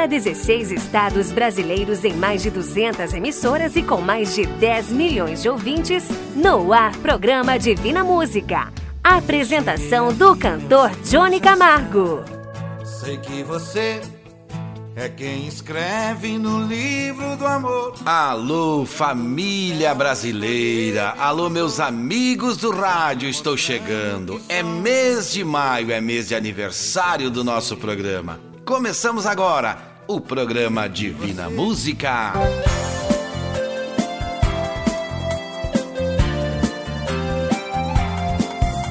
para 16 estados brasileiros em mais de 200 emissoras e com mais de 10 milhões de ouvintes, no ar programa Divina Música. Apresentação do cantor Johnny Camargo. Sei que você é quem escreve no livro do amor. Alô, família brasileira. Alô, meus amigos do rádio, estou chegando. É mês de maio, é mês de aniversário do nosso programa. Começamos agora o programa Divina Música.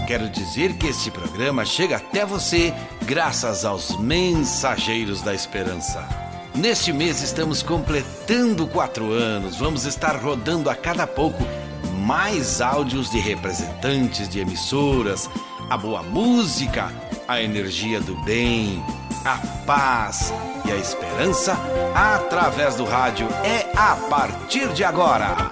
Quero dizer que este programa chega até você graças aos Mensageiros da Esperança. Neste mês estamos completando quatro anos. Vamos estar rodando a cada pouco mais áudios de representantes de emissoras, a boa música, a energia do bem, a paz e a esperança através do rádio é a partir de agora.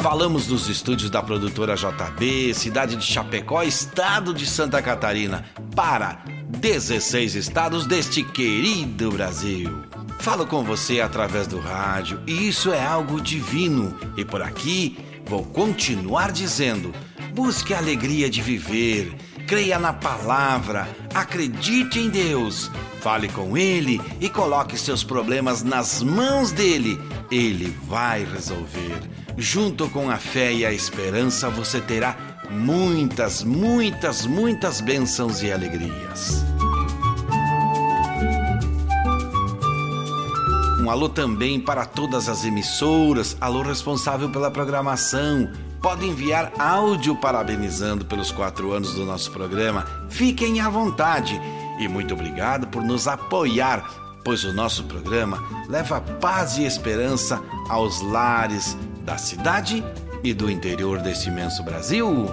Falamos dos estúdios da produtora JB, cidade de Chapecó, estado de Santa Catarina, para 16 estados deste querido Brasil. Falo com você através do rádio e isso é algo divino. E por aqui vou continuar dizendo: busque a alegria de viver, creia na palavra, acredite em Deus, fale com Ele e coloque seus problemas nas mãos dele. Ele vai resolver. Junto com a fé e a esperança, você terá muitas, muitas, muitas bênçãos e alegrias. Um alô também para todas as emissoras, alô responsável pela programação. Pode enviar áudio parabenizando pelos quatro anos do nosso programa. Fiquem à vontade. E muito obrigado por nos apoiar, pois o nosso programa leva paz e esperança aos lares da cidade e do interior desse imenso Brasil.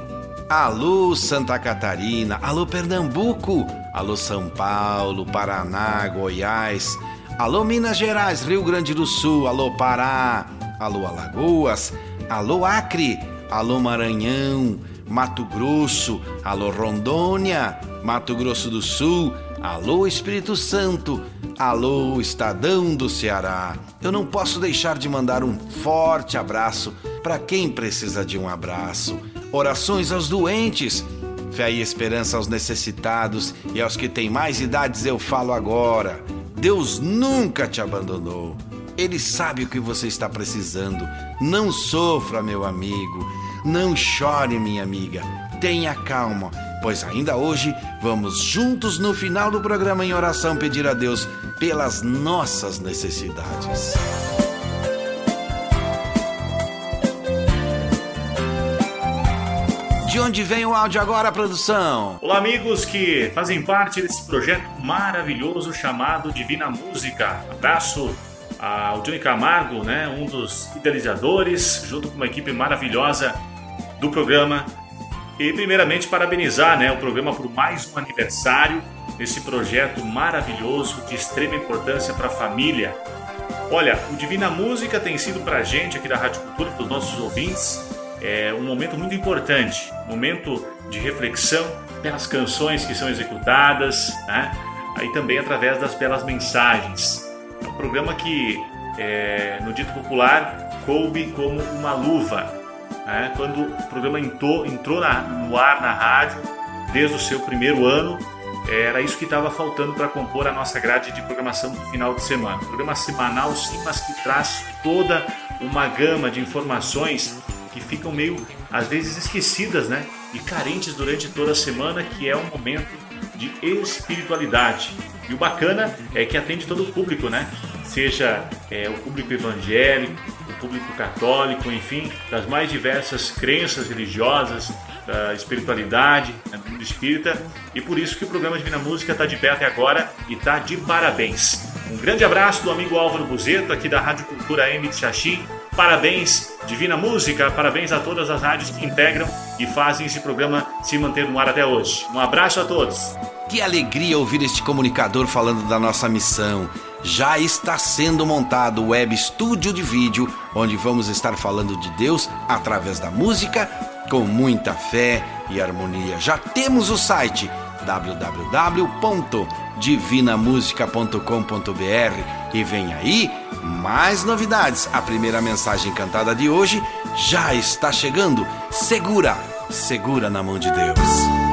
Alô Santa Catarina, alô Pernambuco, alô São Paulo, Paraná, Goiás, alô Minas Gerais, Rio Grande do Sul, alô Pará, alô Alagoas, alô Acre, alô Maranhão, Mato Grosso, alô Rondônia, Mato Grosso do Sul, alô Espírito Santo, alô Estadão do Ceará. Eu não posso deixar de mandar um forte abraço para quem precisa de um abraço. Orações aos doentes, fé e esperança aos necessitados e aos que têm mais idades eu falo agora. Deus nunca te abandonou. Ele sabe o que você está precisando. Não sofra, meu amigo. Não chore, minha amiga. Tenha calma, pois ainda hoje vamos juntos no final do programa em oração pedir a Deus pelas nossas necessidades. De onde vem o áudio agora, produção? Olá, amigos que fazem parte desse projeto maravilhoso chamado Divina Música. Abraço ao Johnny Camargo, né, um dos idealizadores, junto com uma equipe maravilhosa do programa. E primeiramente parabenizar né, o programa por mais um aniversário desse projeto maravilhoso de extrema importância para a família. Olha, o Divina Música tem sido para a gente aqui da Rádio Cultura, para os nossos ouvintes, é um momento muito importante, momento de reflexão pelas canções que são executadas, né? aí também através das belas mensagens. É um programa que, é, no dito popular, coube como uma luva. Né? Quando o programa entrou, entrou na, no ar na rádio, desde o seu primeiro ano, era isso que estava faltando para compor a nossa grade de programação do final de semana. programa semanal, sim, mas que traz toda uma gama de informações que ficam meio, às vezes, esquecidas, né? E carentes durante toda a semana, que é um momento de espiritualidade. E o bacana é que atende todo o público, né? Seja é, o público evangélico, o público católico, enfim, das mais diversas crenças religiosas, da espiritualidade, né, do mundo espírita. E por isso que o programa Divina Música está de pé até agora e está de parabéns. Um grande abraço do amigo Álvaro Buzeto, aqui da Rádio Cultura M de Xaxim. Parabéns, Divina Música, parabéns a todas as rádios que integram e fazem esse programa se manter no ar até hoje. Um abraço a todos. Que alegria ouvir este comunicador falando da nossa missão. Já está sendo montado o web estúdio de vídeo, onde vamos estar falando de Deus através da música, com muita fé e harmonia. Já temos o site www.divinamusica.com.br e vem aí mais novidades. A primeira mensagem cantada de hoje já está chegando. Segura, segura na mão de Deus.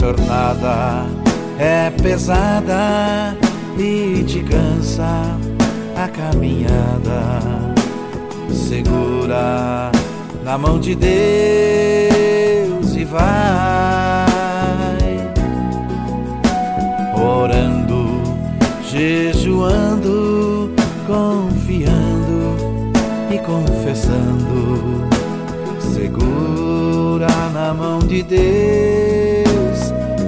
jornada é pesada e te cansa a caminhada, segura na mão de Deus e vai. Orando, jejuando confiando e confessando. Segura na mão de Deus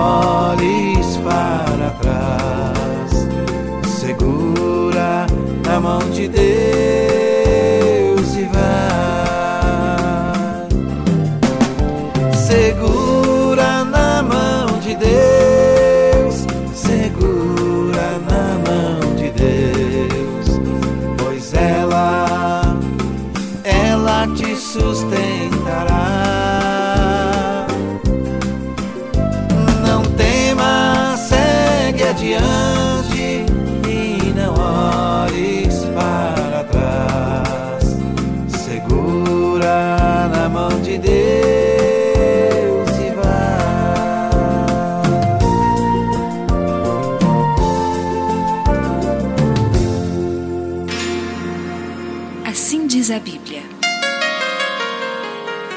olhes para trás. Segura na mão de Deus diz a Bíblia.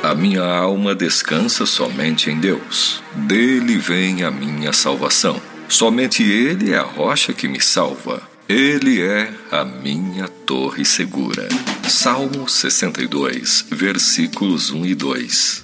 A minha alma descansa somente em Deus. Dele vem a minha salvação. Somente Ele é a rocha que me salva. Ele é a minha torre segura. Salmo 62, versículos 1 e 2.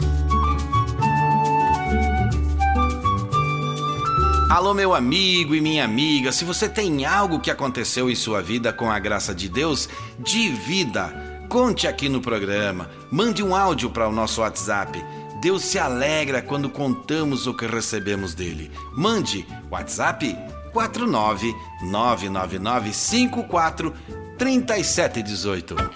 Alô, meu amigo e minha amiga, se você tem algo que aconteceu em sua vida com a graça de Deus, divida. Conte aqui no programa. Mande um áudio para o nosso WhatsApp. Deus se alegra quando contamos o que recebemos dele. Mande WhatsApp 49999543718.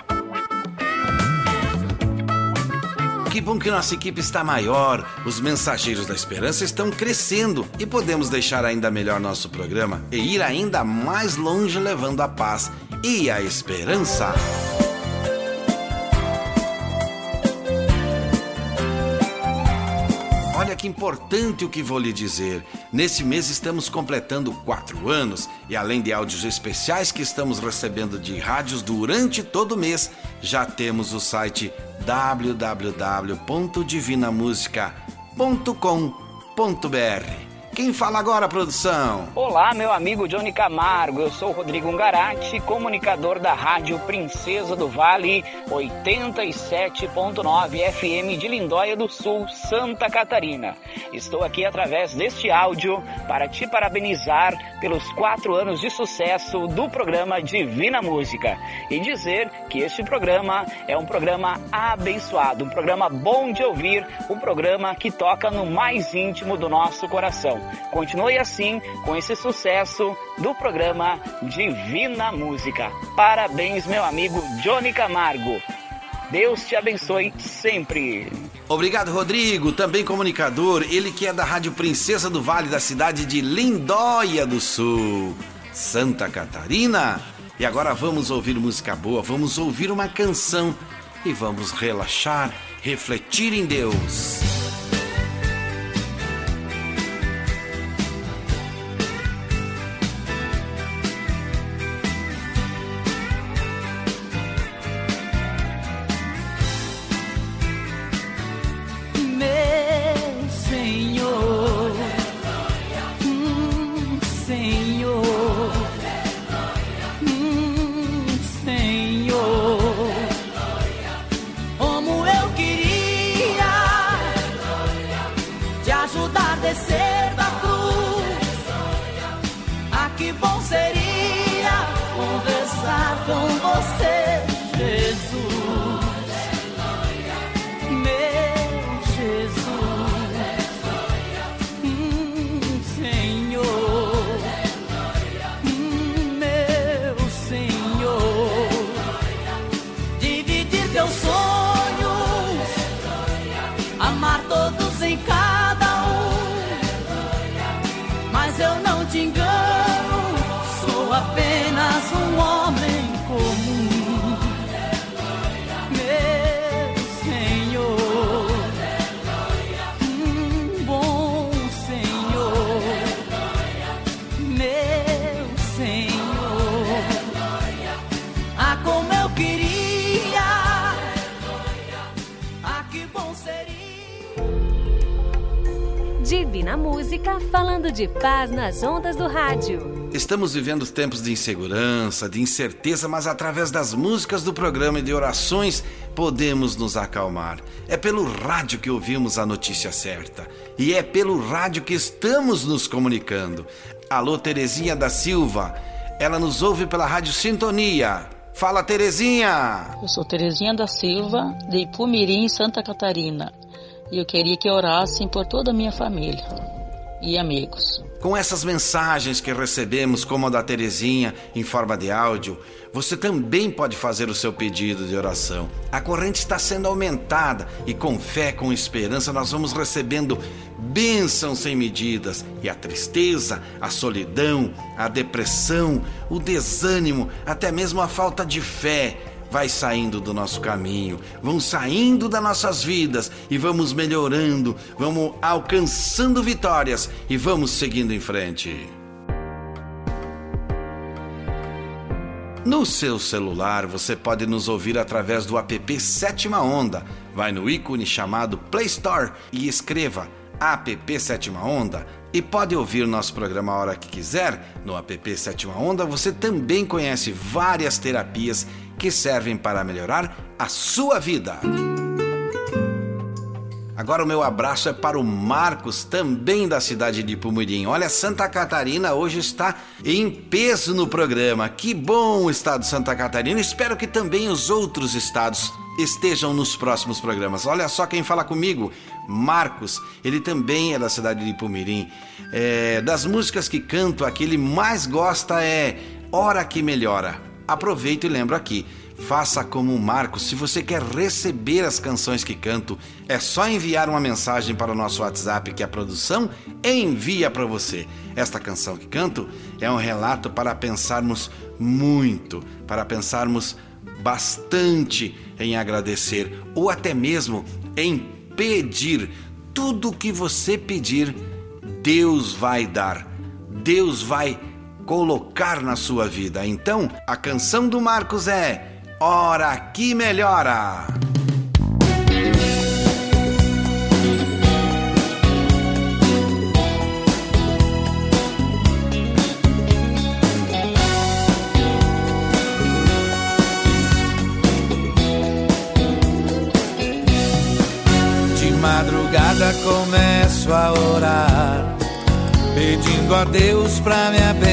Que bom que nossa equipe está maior, os mensageiros da esperança estão crescendo e podemos deixar ainda melhor nosso programa e ir ainda mais longe levando a paz e a esperança. Olha que importante o que vou lhe dizer. Nesse mês estamos completando quatro anos e além de áudios especiais que estamos recebendo de rádios durante todo o mês, já temos o site www.divinamusica.com.br. Quem fala agora, produção? Olá, meu amigo Johnny Camargo. Eu sou Rodrigo Ungarati, comunicador da Rádio Princesa do Vale, 87.9 FM de Lindóia do Sul, Santa Catarina. Estou aqui através deste áudio para te parabenizar pelos quatro anos de sucesso do programa Divina Música e dizer que este programa é um programa abençoado, um programa bom de ouvir, um programa que toca no mais íntimo do nosso coração. Continue assim com esse sucesso do programa Divina Música. Parabéns, meu amigo Johnny Camargo. Deus te abençoe sempre. Obrigado, Rodrigo, também comunicador, ele que é da Rádio Princesa do Vale da cidade de Lindóia do Sul, Santa Catarina. E agora vamos ouvir música boa, vamos ouvir uma canção e vamos relaxar, refletir em Deus. Paz nas ondas do rádio. Estamos vivendo tempos de insegurança, de incerteza, mas através das músicas do programa e de orações podemos nos acalmar. É pelo rádio que ouvimos a notícia certa e é pelo rádio que estamos nos comunicando. Alô, Terezinha da Silva, ela nos ouve pela Rádio Sintonia. Fala, Terezinha! Eu sou Terezinha da Silva, de Ipumirim, Santa Catarina e eu queria que orassem por toda a minha família e amigos. Com essas mensagens que recebemos, como a da Terezinha, em forma de áudio, você também pode fazer o seu pedido de oração. A corrente está sendo aumentada e com fé, com esperança, nós vamos recebendo bênçãos sem medidas. E a tristeza, a solidão, a depressão, o desânimo, até mesmo a falta de fé vai saindo do nosso caminho, vão saindo das nossas vidas e vamos melhorando, vamos alcançando vitórias e vamos seguindo em frente. No seu celular você pode nos ouvir através do app Sétima Onda. Vai no ícone chamado Play Store e escreva app Sétima Onda e pode ouvir nosso programa a hora que quiser. No app Sétima Onda você também conhece várias terapias que servem para melhorar a sua vida. Agora o meu abraço é para o Marcos, também da cidade de Pumurim. Olha, Santa Catarina hoje está em peso no programa. Que bom o estado de Santa Catarina. Espero que também os outros estados estejam nos próximos programas. Olha só quem fala comigo, Marcos. Ele também é da cidade de Pumirim. É, das músicas que canto, a que ele mais gosta é Hora que Melhora. Aproveito e lembro aqui. Faça como o Marcos. Se você quer receber as canções que canto, é só enviar uma mensagem para o nosso WhatsApp que a produção envia para você. Esta canção que canto é um relato para pensarmos muito, para pensarmos bastante em agradecer ou até mesmo em pedir. Tudo que você pedir, Deus vai dar. Deus vai colocar na sua vida. Então, a canção do Marcos é Hora que Melhora. De madrugada começo a orar, pedindo a Deus pra me abençoar.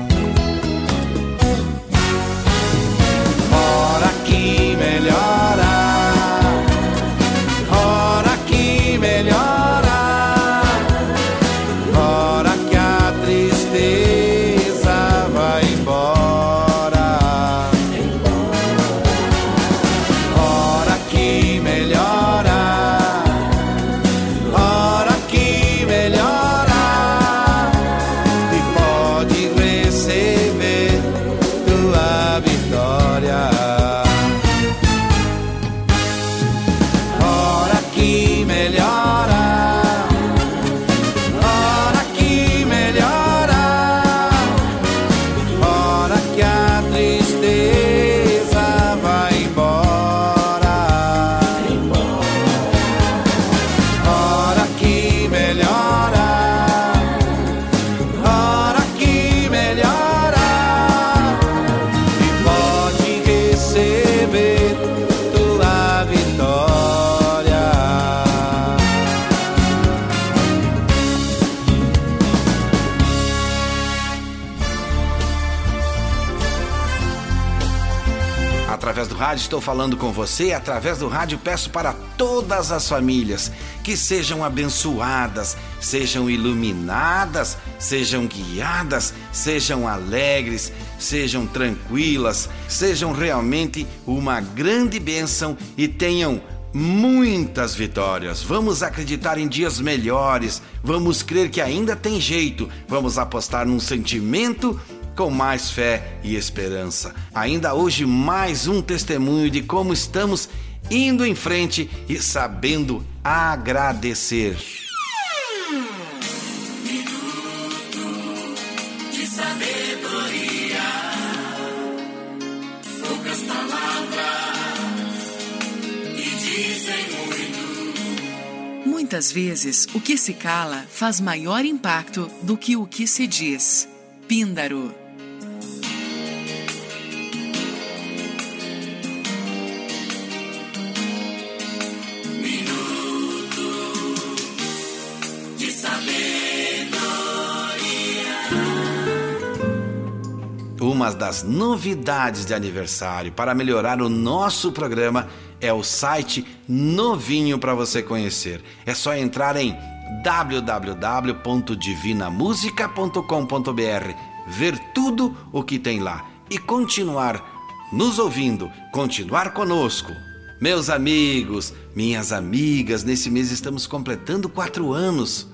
Rádio estou falando com você, através do rádio peço para todas as famílias que sejam abençoadas, sejam iluminadas, sejam guiadas, sejam alegres, sejam tranquilas, sejam realmente uma grande bênção e tenham muitas vitórias. Vamos acreditar em dias melhores, vamos crer que ainda tem jeito, vamos apostar num sentimento com mais fé e esperança. Ainda hoje, mais um testemunho de como estamos indo em frente e sabendo agradecer. Minuto de sabedoria, poucas palavras dizem muito. Muitas vezes, o que se cala faz maior impacto do que o que se diz. Píndaro. Uma das novidades de aniversário para melhorar o nosso programa é o site novinho para você conhecer. É só entrar em www.divinamusica.com.br, ver tudo o que tem lá e continuar nos ouvindo, continuar conosco. Meus amigos, minhas amigas, nesse mês estamos completando quatro anos.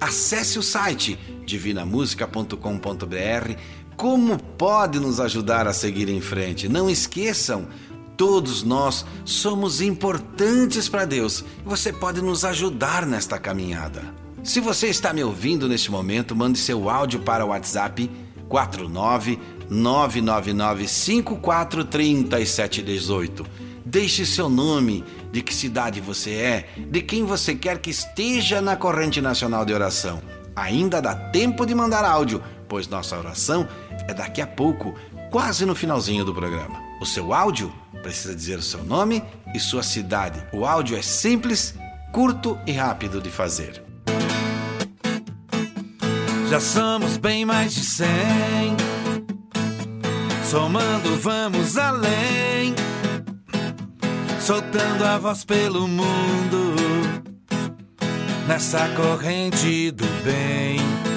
Acesse o site divinamusica.com.br. Como pode nos ajudar a seguir em frente? Não esqueçam, todos nós somos importantes para Deus você pode nos ajudar nesta caminhada. Se você está me ouvindo neste momento, mande seu áudio para o WhatsApp 49 999 543718. Deixe seu nome, de que cidade você é, de quem você quer que esteja na corrente nacional de oração. Ainda dá tempo de mandar áudio, pois nossa oração é daqui a pouco, quase no finalzinho do programa. O seu áudio precisa dizer o seu nome e sua cidade. O áudio é simples, curto e rápido de fazer. Já somos bem mais de cem. Somando, vamos além. Soltando a voz pelo mundo. Nessa corrente do bem.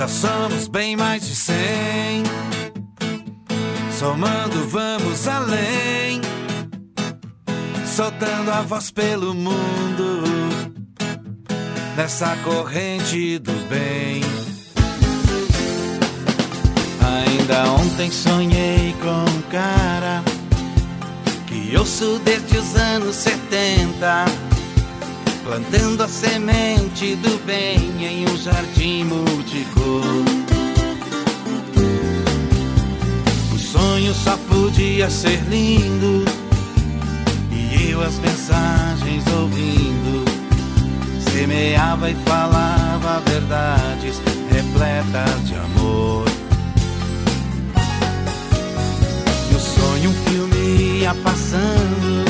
Já somos bem mais de cem. Somando, vamos além. Soltando a voz pelo mundo. Nessa corrente do bem. Ainda ontem sonhei com um cara que ouço desde os anos 70 plantando a semente do bem em um jardim multicor. O sonho só podia ser lindo e eu as mensagens ouvindo semeava e falava verdades repletas de amor. No sonho um filme ia passando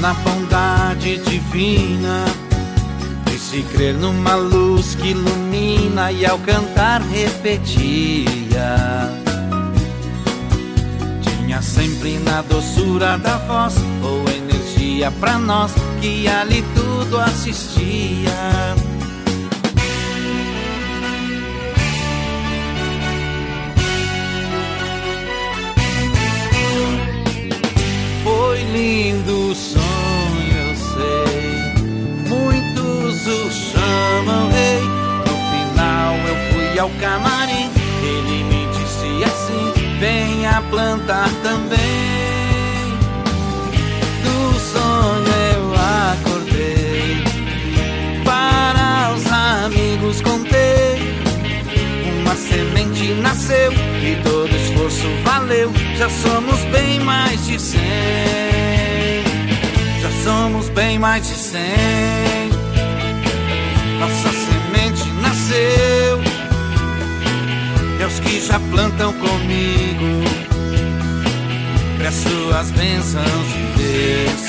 Na bondade divina. E se crer numa luz que ilumina e ao cantar repetia. Tinha sempre na doçura da voz ou energia pra nós que ali tudo assistia. Lindo sonho, eu sei. Muitos o chamam rei. No final eu fui ao camarim. Ele me disse assim: venha plantar também. Esforço valeu. Já somos bem mais de cem. Já somos bem mais de cem. Nossa semente nasceu. E aos que já plantam comigo, peço as bênçãos de Deus.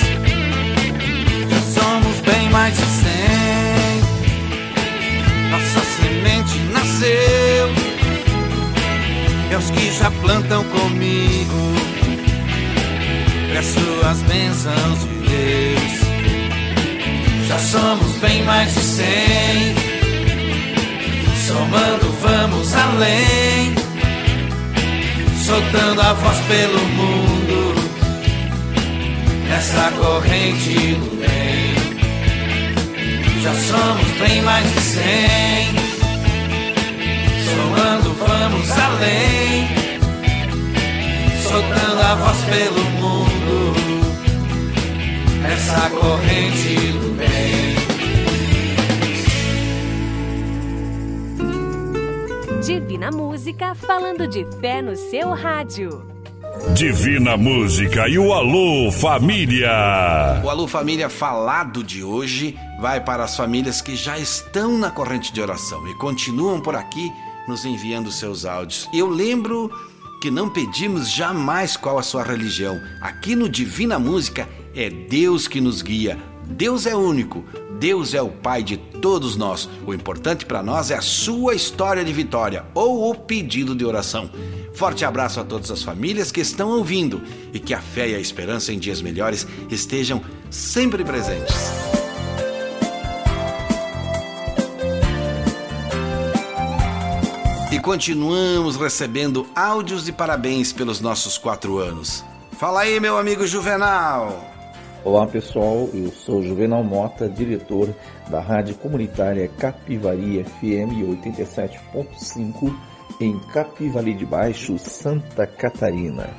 Já somos bem mais de cem. Nossa semente nasceu e aos que já plantam comigo, peço as bênçãos de Deus. Já somos bem mais de cem, somando vamos além, soltando a voz pelo mundo, nessa corrente do bem. Já somos bem mais de cem. Somando, vamos além. Soltando a voz pelo mundo. Essa corrente do bem. Divina Música falando de fé no seu rádio. Divina Música e o Alô Família. O Alô Família falado de hoje vai para as famílias que já estão na corrente de oração e continuam por aqui nos enviando seus áudios. Eu lembro que não pedimos jamais qual a sua religião. Aqui no Divina Música é Deus que nos guia. Deus é único. Deus é o Pai de todos nós. O importante para nós é a sua história de vitória ou o pedido de oração. Forte abraço a todas as famílias que estão ouvindo e que a fé e a esperança em dias melhores estejam sempre presentes. Continuamos recebendo áudios de parabéns pelos nossos quatro anos. Fala aí, meu amigo Juvenal! Olá pessoal, eu sou Juvenal Mota, diretor da Rádio Comunitária Capivari FM 87.5 em Capivari de Baixo, Santa Catarina.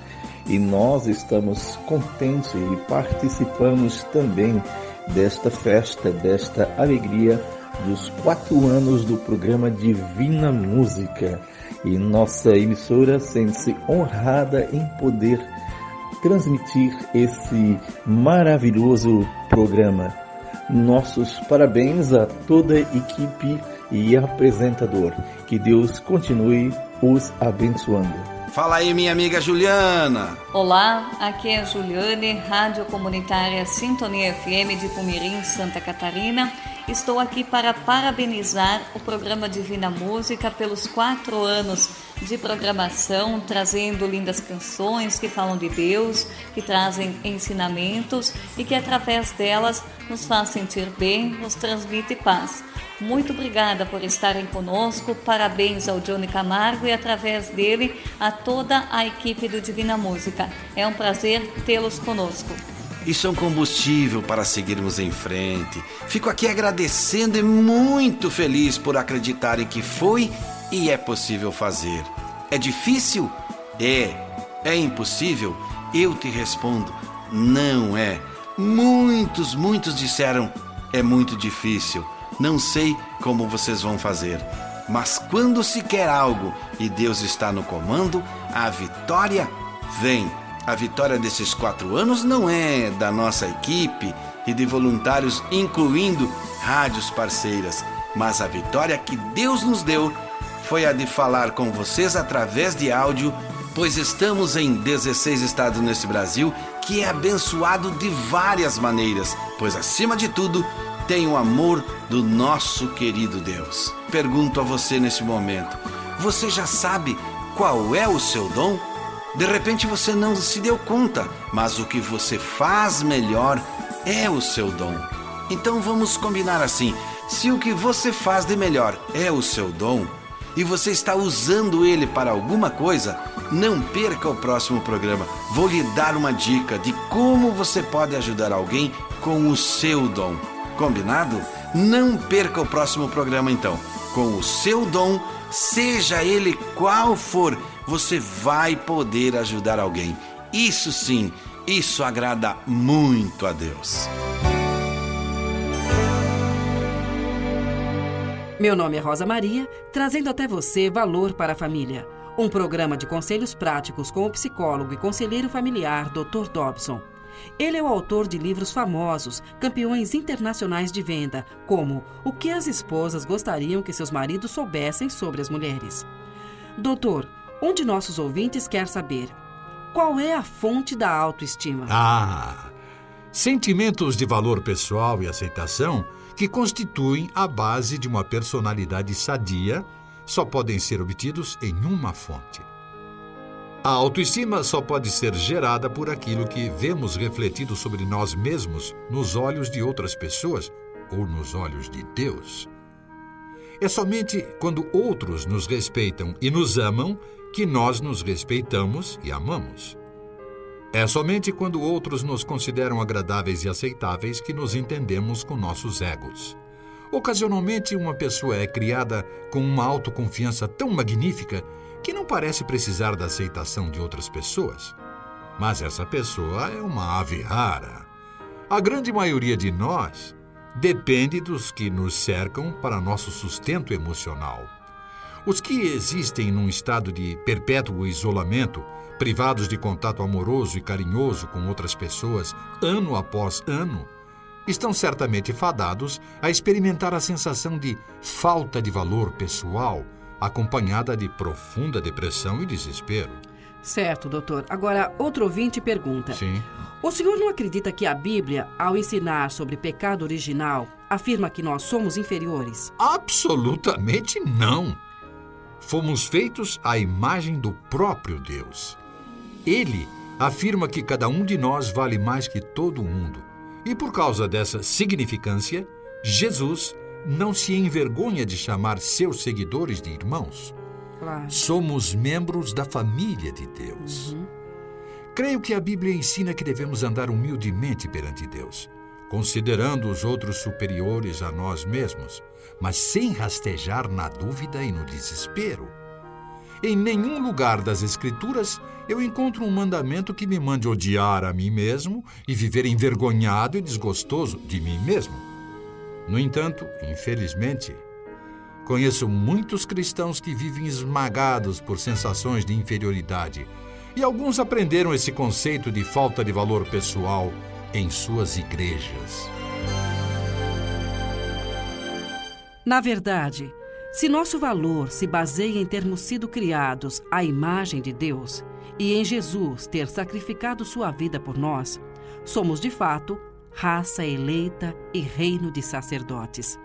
E nós estamos contentes e participamos também desta festa, desta alegria dos quatro anos do programa Divina Música. E nossa emissora sente-se honrada em poder transmitir esse maravilhoso programa. Nossos parabéns a toda a equipe e apresentador. Que Deus continue os abençoando. Fala aí, minha amiga Juliana. Olá, aqui é a Juliane, Rádio Comunitária Sintonia FM de Pumirim, Santa Catarina. Estou aqui para parabenizar o programa Divina Música pelos quatro anos de programação, trazendo lindas canções que falam de Deus, que trazem ensinamentos e que através delas nos faz sentir bem, nos transmite paz. Muito obrigada por estarem conosco. Parabéns ao Johnny Camargo e através dele a toda a equipe do Divina Música. É um prazer tê-los conosco. Isso é um combustível para seguirmos em frente. Fico aqui agradecendo e muito feliz por acreditarem que foi e é possível fazer. É difícil? É. É impossível? Eu te respondo: não é. Muitos, muitos disseram: é muito difícil. Não sei como vocês vão fazer. Mas quando se quer algo e Deus está no comando, a vitória vem. A vitória desses quatro anos não é da nossa equipe e de voluntários, incluindo rádios parceiras, mas a vitória que Deus nos deu foi a de falar com vocês através de áudio, pois estamos em 16 estados nesse Brasil, que é abençoado de várias maneiras, pois acima de tudo tem o amor do nosso querido Deus. Pergunto a você nesse momento: você já sabe qual é o seu dom? De repente você não se deu conta, mas o que você faz melhor é o seu dom. Então vamos combinar assim: se o que você faz de melhor é o seu dom e você está usando ele para alguma coisa, não perca o próximo programa. Vou lhe dar uma dica de como você pode ajudar alguém com o seu dom. Combinado? Não perca o próximo programa então. Com o seu dom, seja ele qual for, você vai poder ajudar alguém. Isso sim, isso agrada muito a Deus. Meu nome é Rosa Maria, trazendo até você Valor para a Família, um programa de conselhos práticos com o psicólogo e conselheiro familiar Dr. Dobson. Ele é o autor de livros famosos, campeões internacionais de venda, como O que as esposas gostariam que seus maridos soubessem sobre as mulheres. Doutor, um de nossos ouvintes quer saber: qual é a fonte da autoestima? Ah! Sentimentos de valor pessoal e aceitação que constituem a base de uma personalidade sadia só podem ser obtidos em uma fonte a autoestima só pode ser gerada por aquilo que vemos refletido sobre nós mesmos nos olhos de outras pessoas ou nos olhos de Deus. É somente quando outros nos respeitam e nos amam que nós nos respeitamos e amamos. É somente quando outros nos consideram agradáveis e aceitáveis que nos entendemos com nossos egos. Ocasionalmente, uma pessoa é criada com uma autoconfiança tão magnífica que não parece precisar da aceitação de outras pessoas. Mas essa pessoa é uma ave rara. A grande maioria de nós depende dos que nos cercam para nosso sustento emocional. Os que existem num estado de perpétuo isolamento, privados de contato amoroso e carinhoso com outras pessoas, ano após ano, estão certamente fadados a experimentar a sensação de falta de valor pessoal, acompanhada de profunda depressão e desespero. Certo, doutor. Agora, outro ouvinte pergunta: Sim. O senhor não acredita que a Bíblia, ao ensinar sobre pecado original, afirma que nós somos inferiores? Absolutamente não. Fomos feitos à imagem do próprio Deus. Ele afirma que cada um de nós vale mais que todo mundo. E por causa dessa significância, Jesus não se envergonha de chamar seus seguidores de irmãos. Claro. Somos membros da família de Deus. Creio que a Bíblia ensina que devemos andar humildemente perante Deus, considerando os outros superiores a nós mesmos, mas sem rastejar na dúvida e no desespero. Em nenhum lugar das Escrituras eu encontro um mandamento que me mande odiar a mim mesmo e viver envergonhado e desgostoso de mim mesmo. No entanto, infelizmente, conheço muitos cristãos que vivem esmagados por sensações de inferioridade e alguns aprenderam esse conceito de falta de valor pessoal em suas igrejas. Na verdade, se nosso valor se baseia em termos sido criados à imagem de Deus e em Jesus ter sacrificado sua vida por nós, somos de fato raça eleita e reino de sacerdotes.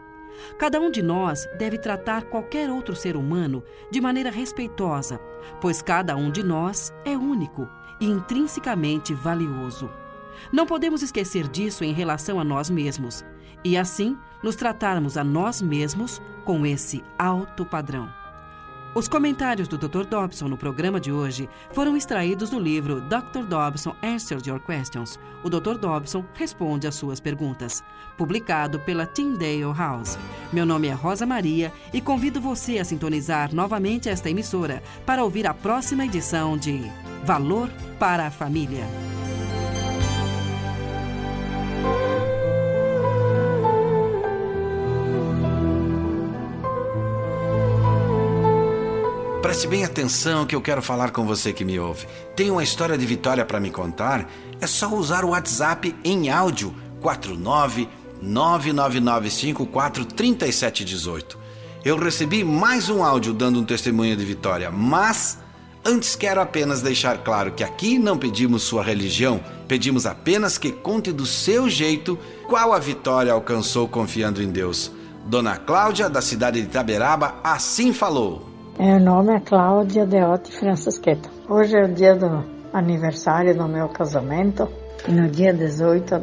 Cada um de nós deve tratar qualquer outro ser humano de maneira respeitosa, pois cada um de nós é único e intrinsecamente valioso. Não podemos esquecer disso em relação a nós mesmos e, assim, nos tratarmos a nós mesmos com esse alto padrão. Os comentários do Dr. Dobson no programa de hoje foram extraídos do livro Dr. Dobson Answers Your Questions. O Dr. Dobson responde às suas perguntas, publicado pela Tyndale House. Meu nome é Rosa Maria e convido você a sintonizar novamente esta emissora para ouvir a próxima edição de Valor para a Família. Preste bem atenção que eu quero falar com você que me ouve. Tem uma história de vitória para me contar? É só usar o WhatsApp em áudio 49999543718. Eu recebi mais um áudio dando um testemunho de vitória, mas antes quero apenas deixar claro que aqui não pedimos sua religião, pedimos apenas que conte do seu jeito qual a vitória alcançou confiando em Deus. Dona Cláudia, da cidade de Itaberaba, assim falou. Meu nome é Cláudia Deotti Francisqueta. Hoje é o dia do aniversário do meu casamento e no dia 18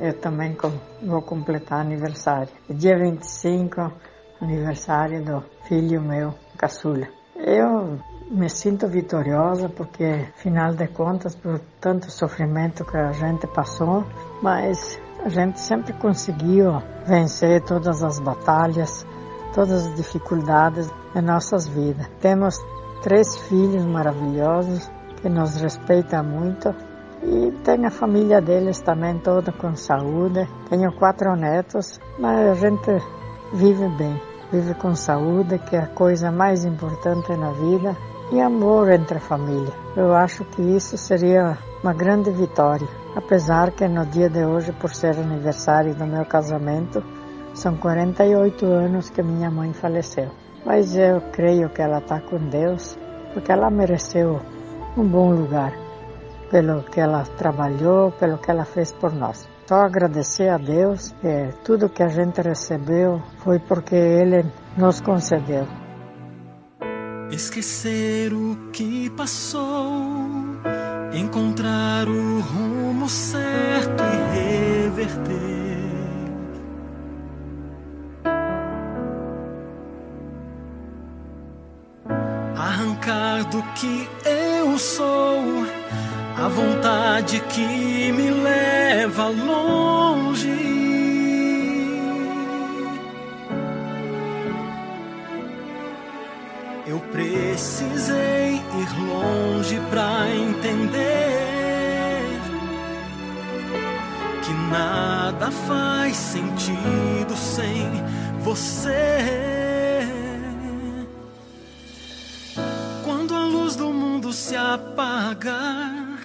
eu também vou completar aniversário. Dia 25, aniversário do filho meu, caçula. Eu me sinto vitoriosa porque, afinal de contas, por tanto sofrimento que a gente passou, mas a gente sempre conseguiu vencer todas as batalhas, todas as dificuldades em nossas vidas. Temos três filhos maravilhosos que nos respeitam muito e tem a família deles também toda com saúde. Tenho quatro netos, mas a gente vive bem, vive com saúde, que é a coisa mais importante na vida, e amor entre a família. Eu acho que isso seria uma grande vitória, apesar que no dia de hoje, por ser aniversário do meu casamento, são 48 anos que minha mãe faleceu. Mas eu creio que ela está com Deus, porque ela mereceu um bom lugar, pelo que ela trabalhou, pelo que ela fez por nós. Só agradecer a Deus que tudo que a gente recebeu foi porque Ele nos concedeu. Esquecer o que passou, encontrar o rumo certo e reverter. arrancar do que eu sou a vontade que me leva longe. Eu precisei ir longe para entender que nada faz sentido sem você. Apagar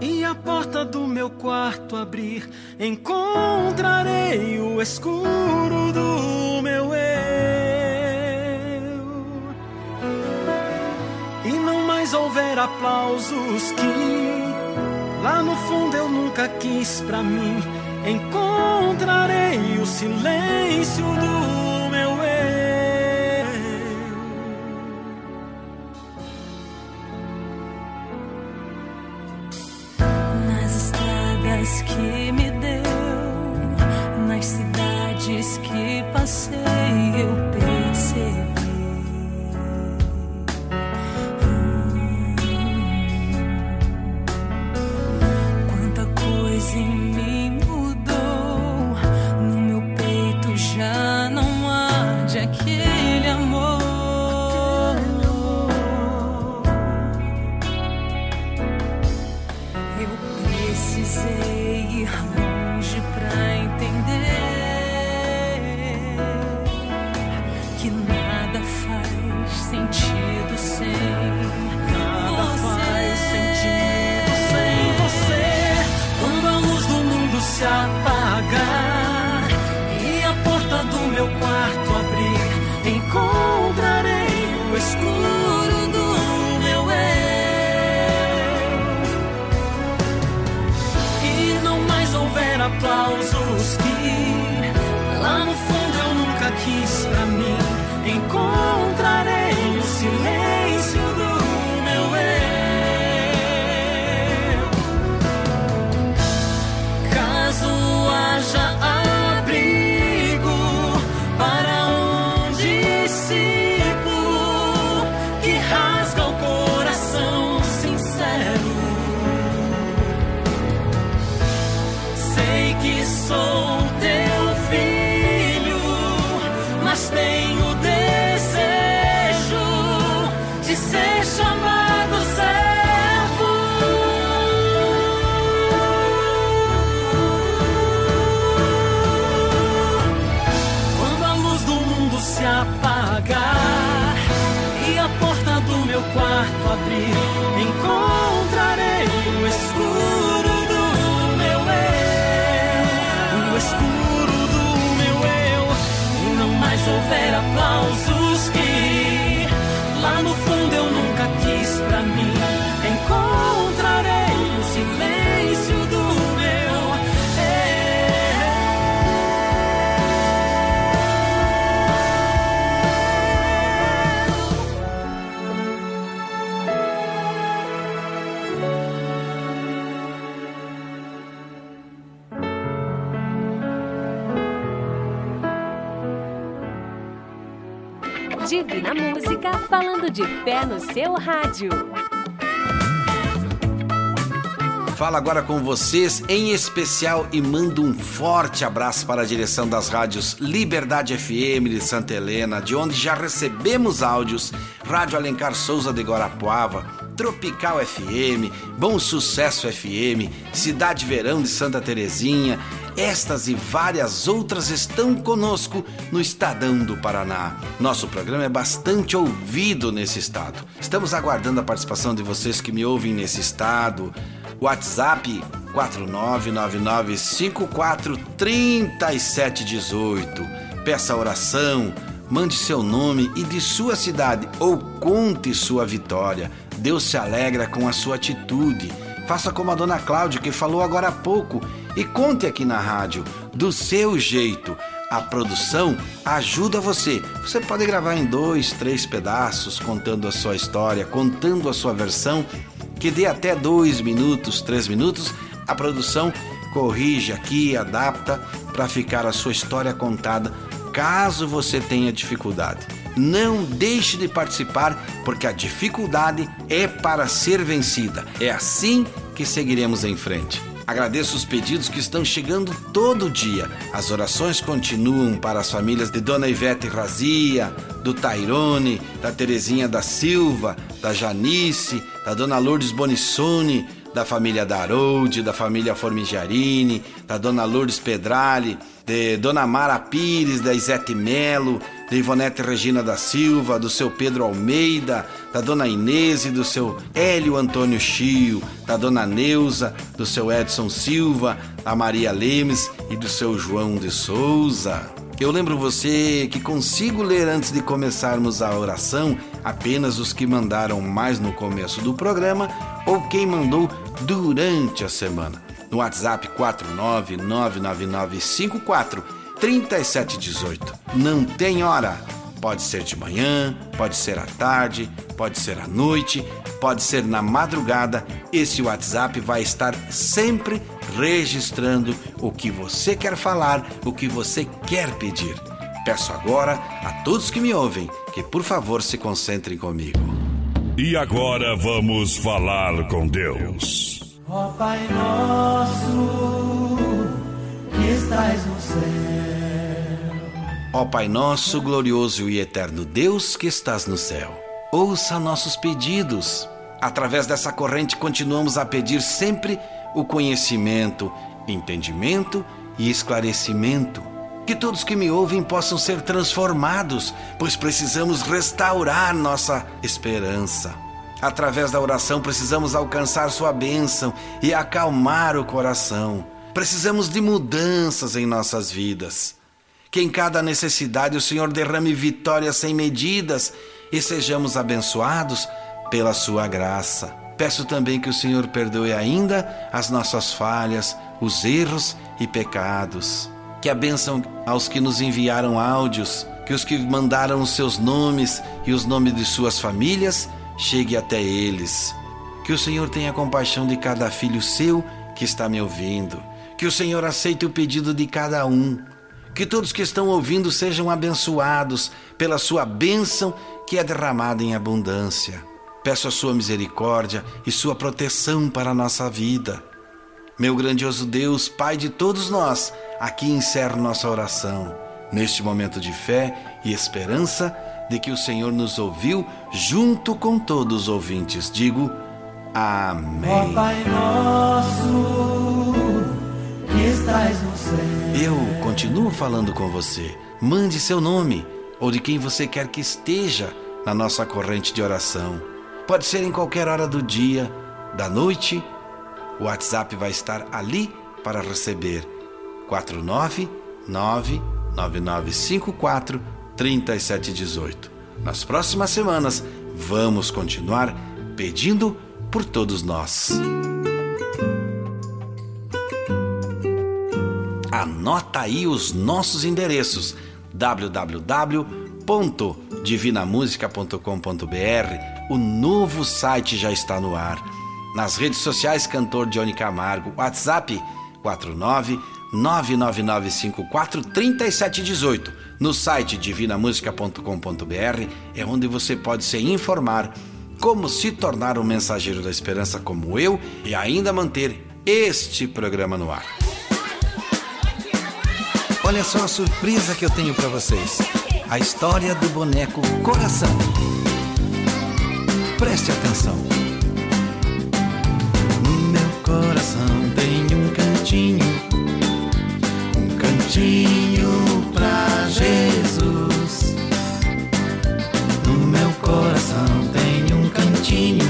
e a porta do meu quarto abrir, encontrarei o escuro do meu eu. E não mais houver aplausos que lá no fundo eu nunca quis pra mim. Encontrarei o silêncio do aplausos que lá no fundo eu nunca quis falando de fé no seu rádio. Fala agora com vocês, em especial, e mando um forte abraço para a direção das rádios Liberdade FM de Santa Helena, de onde já recebemos áudios, Rádio Alencar Souza de Guarapuava, Tropical FM, Bom Sucesso FM, Cidade Verão de Santa Terezinha. Estas e várias outras estão conosco no Estadão do Paraná. Nosso programa é bastante ouvido nesse estado. Estamos aguardando a participação de vocês que me ouvem nesse estado. WhatsApp 4999543718. Peça oração, mande seu nome e de sua cidade ou conte sua vitória. Deus se alegra com a sua atitude. Faça como a dona Cláudia que falou agora há pouco e conte aqui na rádio do seu jeito. A produção ajuda você. Você pode gravar em dois, três pedaços, contando a sua história, contando a sua versão, que dê até dois minutos, três minutos. A produção corrige aqui, adapta para ficar a sua história contada, caso você tenha dificuldade. Não deixe de participar, porque a dificuldade é para ser vencida. É assim que seguiremos em frente. Agradeço os pedidos que estão chegando todo dia. As orações continuam para as famílias de Dona Ivete Razia, do Tairone, da Terezinha da Silva, da Janice, da Dona Lourdes Bonissoni, da família Daroldi, da família Formigiarini, da Dona Lourdes Pedrali, de Dona Mara Pires, da Isete Melo, de Ivonete Regina da Silva, do seu Pedro Almeida, da Dona Inês e do seu Hélio Antônio Chio, da Dona Neuza, do seu Edson Silva, da Maria Lemes e do seu João de Souza. Eu lembro você que consigo ler antes de começarmos a oração apenas os que mandaram mais no começo do programa ou quem mandou durante a semana no WhatsApp 49999543718. Não tem hora. Pode ser de manhã, pode ser à tarde, pode ser à noite, pode ser na madrugada. Esse WhatsApp vai estar sempre registrando o que você quer falar, o que você quer pedir. Peço agora a todos que me ouvem que, por favor, se concentrem comigo. E agora vamos falar com Deus. Ó Pai nosso, que estais no céu. Ó Pai nosso, glorioso e eterno Deus que estás no céu, ouça nossos pedidos. Através dessa corrente continuamos a pedir sempre o conhecimento, entendimento e esclarecimento. Que todos que me ouvem possam ser transformados, pois precisamos restaurar nossa esperança. Através da oração precisamos alcançar sua bênção e acalmar o coração. Precisamos de mudanças em nossas vidas. Que em cada necessidade o Senhor derrame vitórias sem medidas e sejamos abençoados pela sua graça. Peço também que o Senhor perdoe ainda as nossas falhas, os erros e pecados. Que a bênção aos que nos enviaram áudios, que os que mandaram os seus nomes e os nomes de suas famílias chegue até eles. Que o Senhor tenha compaixão de cada filho seu que está me ouvindo. Que o Senhor aceite o pedido de cada um. Que todos que estão ouvindo sejam abençoados pela sua bênção que é derramada em abundância. Peço a sua misericórdia e sua proteção para a nossa vida. Meu grandioso Deus, Pai de todos nós, aqui encerro nossa oração. Neste momento de fé e esperança, de que o Senhor nos ouviu junto com todos os ouvintes. Digo Amém. Pai nosso, estás no céu. Eu continuo falando com você. Mande seu nome ou de quem você quer que esteja na nossa corrente de oração. Pode ser em qualquer hora do dia, da noite. O WhatsApp vai estar ali para receber. 499 9954 3718. Nas próximas semanas, vamos continuar pedindo por todos nós. Anota aí os nossos endereços: www.divinamusica.com.br. O novo site já está no ar. Nas redes sociais, cantor Johnny Camargo, WhatsApp 49 999543718. No site divinamusica.com.br é onde você pode se informar como se tornar um mensageiro da esperança como eu e ainda manter este programa no ar. Olha só a surpresa que eu tenho para vocês. A história do boneco Coração. Preste atenção. No meu coração tem um cantinho cantinho pra Jesus. No meu coração tem um cantinho,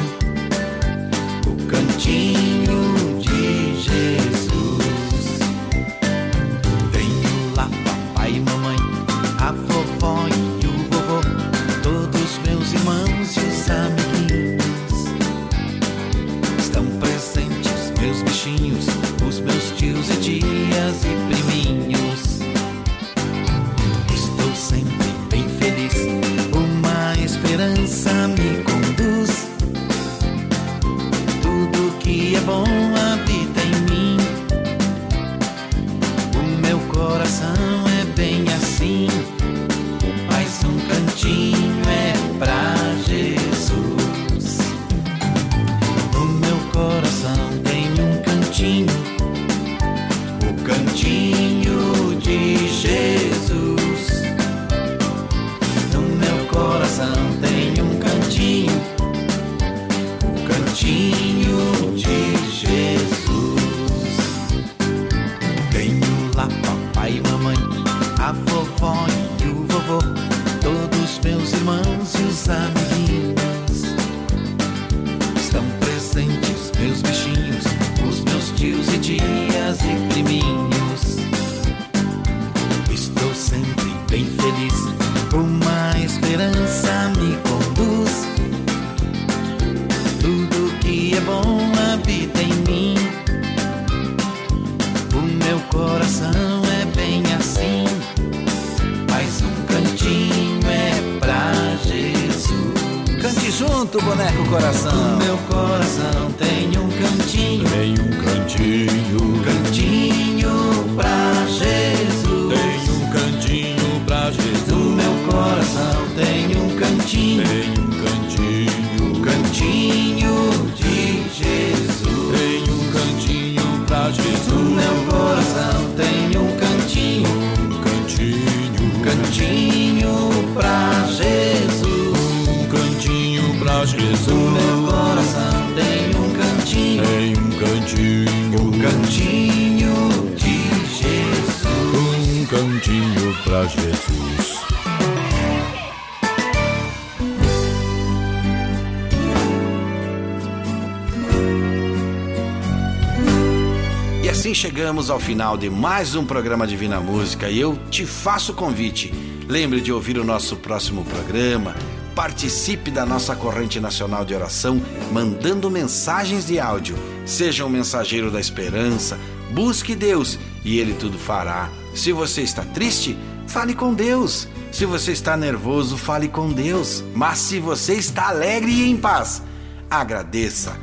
chegamos ao final de mais um programa Divina Música e eu te faço o convite. Lembre de ouvir o nosso próximo programa. Participe da nossa corrente nacional de oração mandando mensagens de áudio. Seja um mensageiro da esperança. Busque Deus e Ele tudo fará. Se você está triste, fale com Deus. Se você está nervoso, fale com Deus. Mas se você está alegre e em paz, agradeça.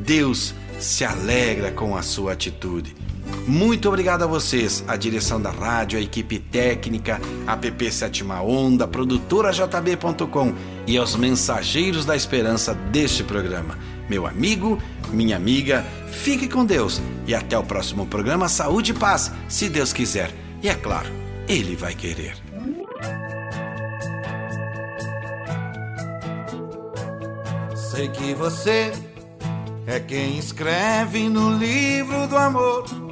Deus se alegra com a sua atitude. Muito obrigado a vocês, a direção da rádio, a equipe técnica, a PP Sétima Onda, produtora JB.com e aos mensageiros da esperança deste programa. Meu amigo, minha amiga, fique com Deus e até o próximo programa Saúde e Paz, se Deus quiser. E é claro, Ele vai querer. Sei que você é quem escreve no livro do amor.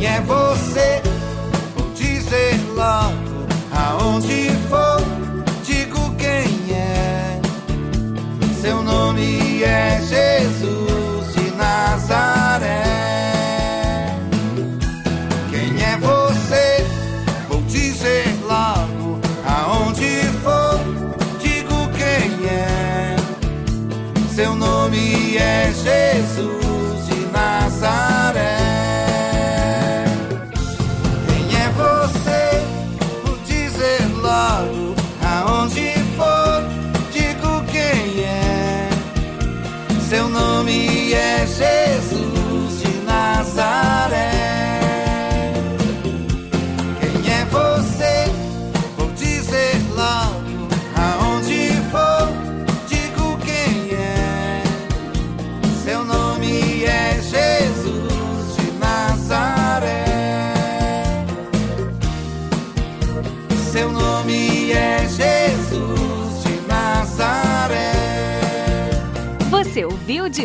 Quem é você? Vou dizer logo aonde